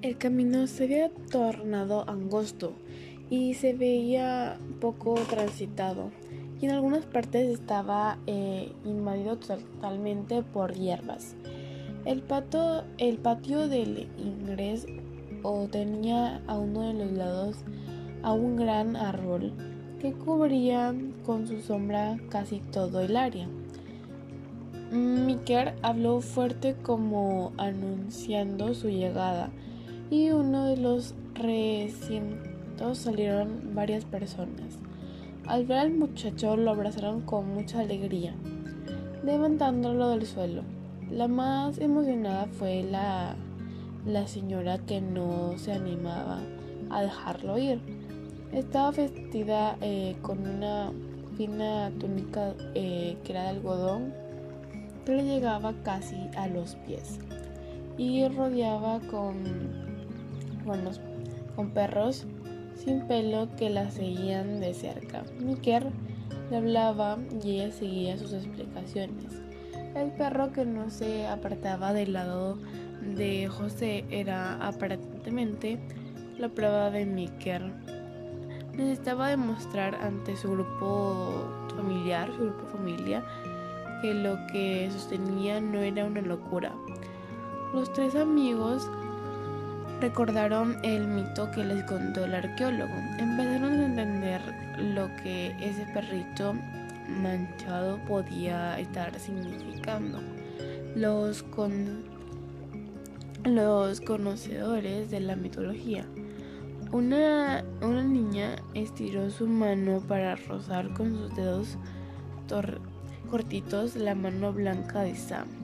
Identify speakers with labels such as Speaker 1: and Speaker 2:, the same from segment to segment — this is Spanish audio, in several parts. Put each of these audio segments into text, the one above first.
Speaker 1: El camino se había tornado angosto y se veía poco transitado y en algunas partes estaba eh, invadido totalmente por hierbas. El, el patio del ingreso tenía a uno de los lados a un gran árbol que cubría con su sombra casi todo el área. Miker habló fuerte como anunciando su llegada y uno de los recintos salieron varias personas. Al ver al muchacho lo abrazaron con mucha alegría, levantándolo del suelo. La más emocionada fue la, la señora que no se animaba a dejarlo ir. Estaba vestida eh, con una fina túnica eh, que era de algodón que le llegaba casi a los pies y rodeaba con, con perros sin pelo que la seguían de cerca. Miker le hablaba y ella seguía sus explicaciones. El perro que no se apartaba del lado de José era aparentemente la prueba de Miker necesitaba demostrar ante su grupo familiar, su grupo familia, que lo que sostenía no era una locura. Los tres amigos recordaron el mito que les contó el arqueólogo. Empezaron a entender lo que ese perrito manchado podía estar significando. Los, con, los conocedores de la mitología una, niña estiró su mano para rozar con sus dedos cortitos la mano blanca de Sam.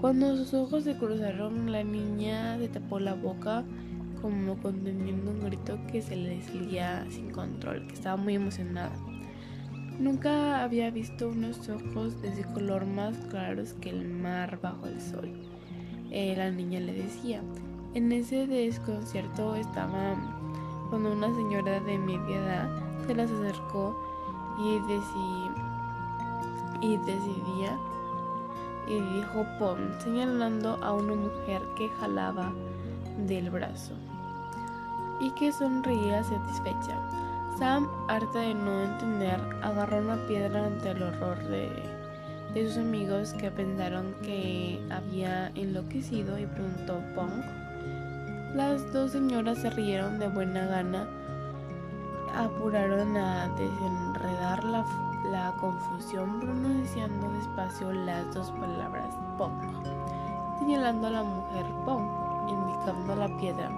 Speaker 1: Cuando sus ojos se cruzaron, la niña se tapó la boca como conteniendo un grito que se le salía sin control, que estaba muy emocionada. Nunca había visto unos ojos de ese color más claros que el mar bajo el sol. Eh, la niña le decía. En ese desconcierto estaba cuando una señora de media edad se las acercó y, y decidía y dijo Pom, señalando a una mujer que jalaba del brazo y que sonreía satisfecha. Sam, harta de no entender, agarró una piedra ante el horror de, de sus amigos que pensaron que había enloquecido y preguntó Pong las dos señoras se rieron de buena gana, apuraron a desenredar la, confusión pronunciando despacio las dos palabras Pong, señalando a la mujer Pong, indicando la piedra.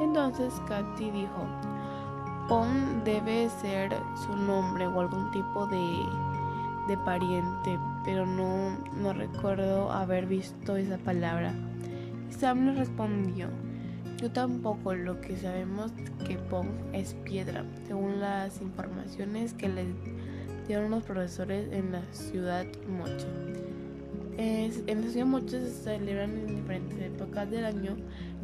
Speaker 1: Entonces Katy dijo, Pong debe ser su nombre o algún tipo de, de pariente, pero no, no recuerdo haber visto esa palabra. Sam le respondió, yo tampoco, lo que sabemos que Pong es piedra, según las informaciones que le dieron los profesores en la ciudad Moche. en la ciudad Moche se celebran en diferentes épocas del año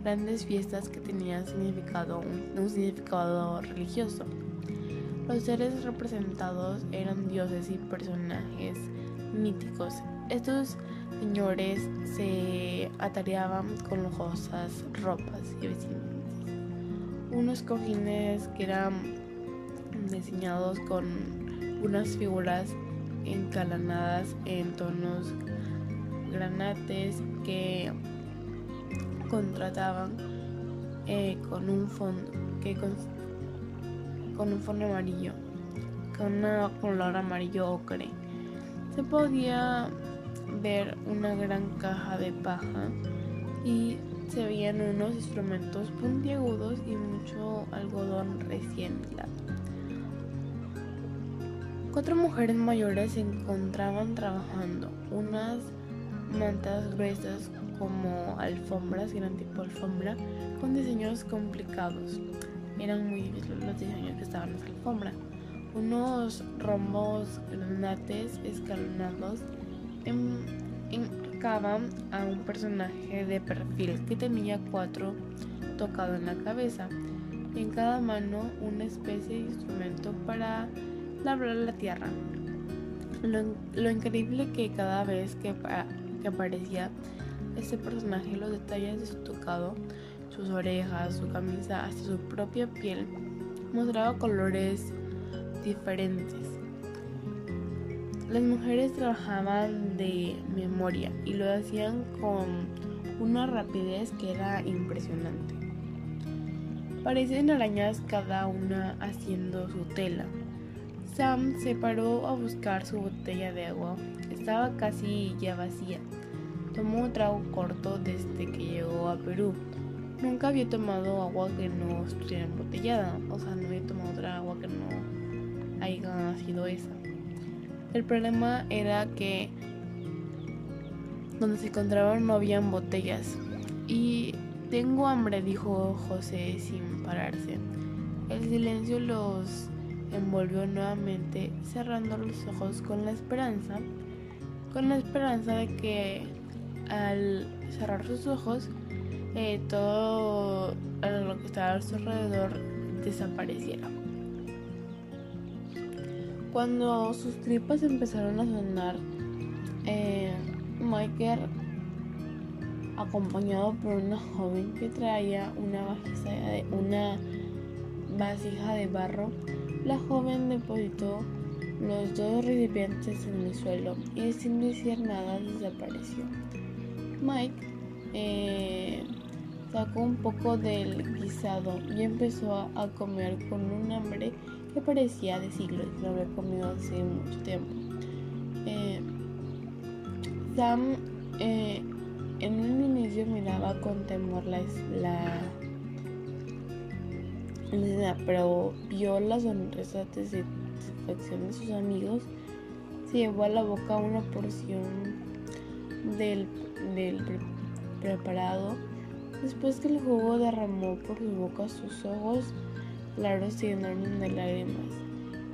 Speaker 1: grandes fiestas que tenían significado, un significado religioso. Los seres representados eran dioses y personajes míticos. Estos señores se atareaban con lujosas ropas y vestimentas. Unos cojines que eran diseñados con unas figuras encalanadas en tonos granates que contrataban eh, con un fondo que con, un fondo amarillo con una color amarillo ocre se podía ver una gran caja de paja y se veían unos instrumentos puntiagudos y mucho algodón recién hilado. Cuatro mujeres mayores se encontraban trabajando, unas mantas gruesas como alfombras, eran tipo alfombra, con diseños complicados. Eran muy difíciles los diseños que estaban en la alfombra. Unos rombos granates escalonados enmarcaban a un personaje de perfil que tenía cuatro tocado en la cabeza. En cada mano una especie de instrumento para labrar la tierra. Lo, increíble que cada vez que, que aparecía este personaje, los detalles de su tocado, sus orejas, su camisa, hasta su propia piel, mostraba colores diferentes. Las mujeres trabajaban de memoria y lo hacían con una rapidez que era impresionante. Parecían arañas cada una haciendo su tela. Sam se paró a buscar su botella de agua. Estaba casi ya vacía. Tomó un trago corto desde que llegó a Perú. Nunca había tomado agua que no estuviera embotellada. O sea, no había tomado otra agua que no haya sido esa. El problema era que donde se encontraban no habían botellas. Y tengo hambre, dijo José sin pararse. El silencio los envolvió nuevamente, cerrando los ojos con la esperanza, con la esperanza de que al cerrar sus ojos, eh, todo lo que estaba a su alrededor desapareciera. Cuando sus tripas empezaron a sonar, eh, Michael, acompañado por una joven que traía una de, una vasija de barro, la joven depositó los dos recipientes en el suelo y sin decir nada desapareció. Mike eh, sacó un poco del guisado y empezó a, comer con un hambre que parecía de siglos, no había comido hace mucho tiempo. Eh, Sam eh, en un inicio miraba con temor la, pero vio la sonrisa de satisfacción de sus amigos, se llevó a la boca una porción del, del preparado. Después que el jugo derramó por su boca, sus ojos claros se llenaron de lágrimas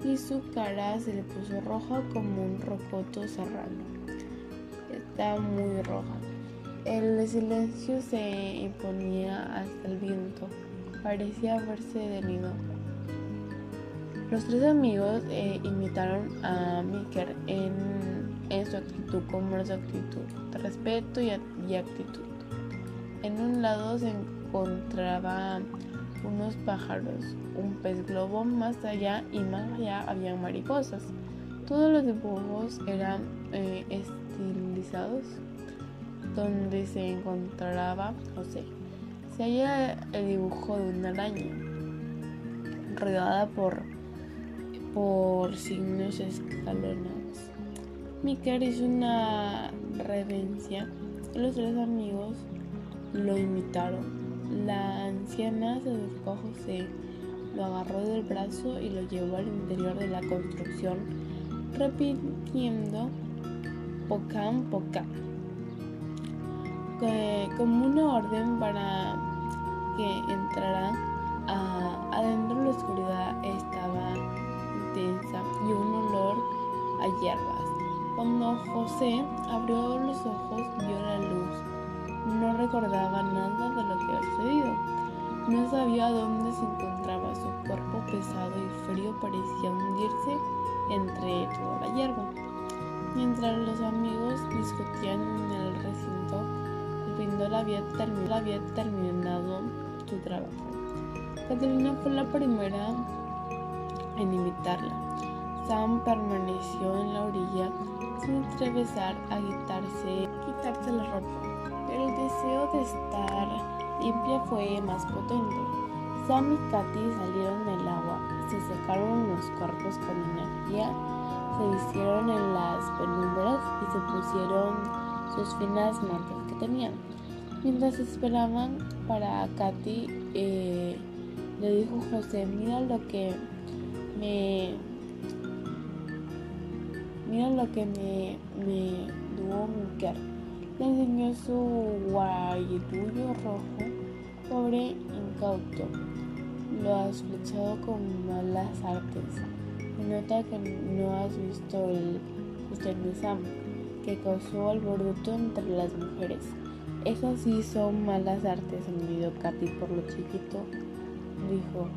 Speaker 1: y su cara se le puso roja como un rocoto serrano estaba muy roja. El silencio se imponía hasta el viento. Parecía haberse detenido. Los tres amigos eh, imitaron a Miker en, su actitud, como su actitud, respeto y, y actitud. En un lado se encontraban unos pájaros, un pez globo más allá y más allá había mariposas. Todos los dibujos eran eh, estilizados donde se encontraba José. Se halla el dibujo de una araña rodeada por, por signos escalonados. Miker hizo una reverencia los tres amigos lo imitaron. La anciana se acercó a José, lo agarró del brazo y lo llevó al interior de la construcción repitiendo Pocam Como una orden para que entrara adentro la oscuridad estaba intensa y un olor a hierbas. Cuando José abrió los ojos vio la luz. No recordaba nada de lo que había sucedido. No sabía dónde se encontraba. Su cuerpo pesado y frío parecía hundirse entre toda la hierba. Mientras los amigos recinto, había terminado su trabajo. Catalina fue la primera en imitarla. Sam permaneció en la orilla sin atravesar a quitarse, quitarse la ropa, pero el deseo de estar limpia fue más potente. Sam y Katy salieron del agua se secaron los cuerpos con energía, se vistieron en las penumbras y se pusieron sus finas mantas que tenían. Mientras esperaban para Katy, eh, le dijo José, mira lo que me... Mira lo que me, me dio mujer. Le enseñó su guayetullo rojo, pobre incauto lo has flechado con malas artes. Nota que no has visto el Sam que causó alboroto entre las mujeres. Esas sí son malas artes, añadió Katy por lo chiquito, dijo.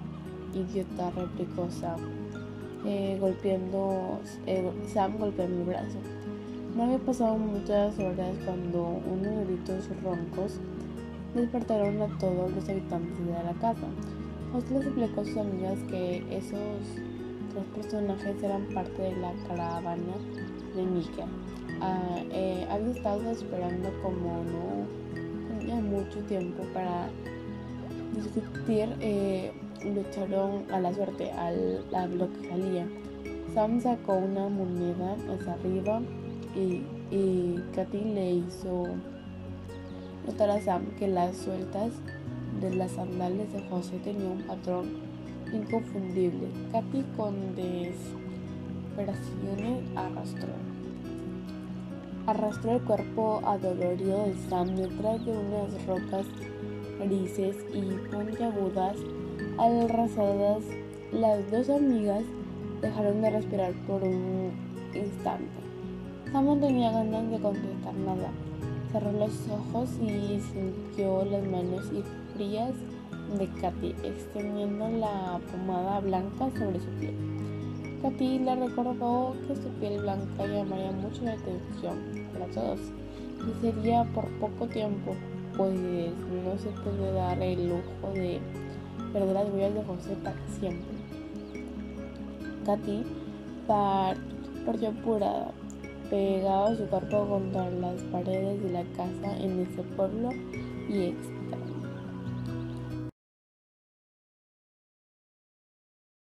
Speaker 1: Idiota, replicó Sam, eh, golpeando, eh, Sam golpeando mi brazo. No había pasado muchas horas cuando unos gritos roncos despertaron a todos los habitantes de la casa. Les explicó a sus amigas que esos tres personajes eran parte de la caravana de Mika. Ah, eh, estado esperando como no tenía mucho tiempo para discutir, eh, lucharon a la suerte, al, a lo que salía. Sam sacó una moneda hacia arriba y, Katy le hizo notar a Sam que las sueltas de las sandalias de José tenían un patrón inconfundible. Katy con desesperación arrastró. Arrastró el cuerpo adolorido de Sam detrás de unas rocas grises y puntiagudas arrasadas. Las dos amigas dejaron de respirar por un instante. Sam no tenía ganas de contestar nada. Cerró los ojos y sintió las manos frías de Katy extendiendo la pomada blanca sobre su piel. Katy le recordó que su piel blanca llamaría mucho la atención para todos y sería por poco tiempo, pues no se puede dar el lujo de perder las huellas de José para siempre. Katy partió apurada pegaba su cuerpo contra las paredes de la casa en ese pueblo y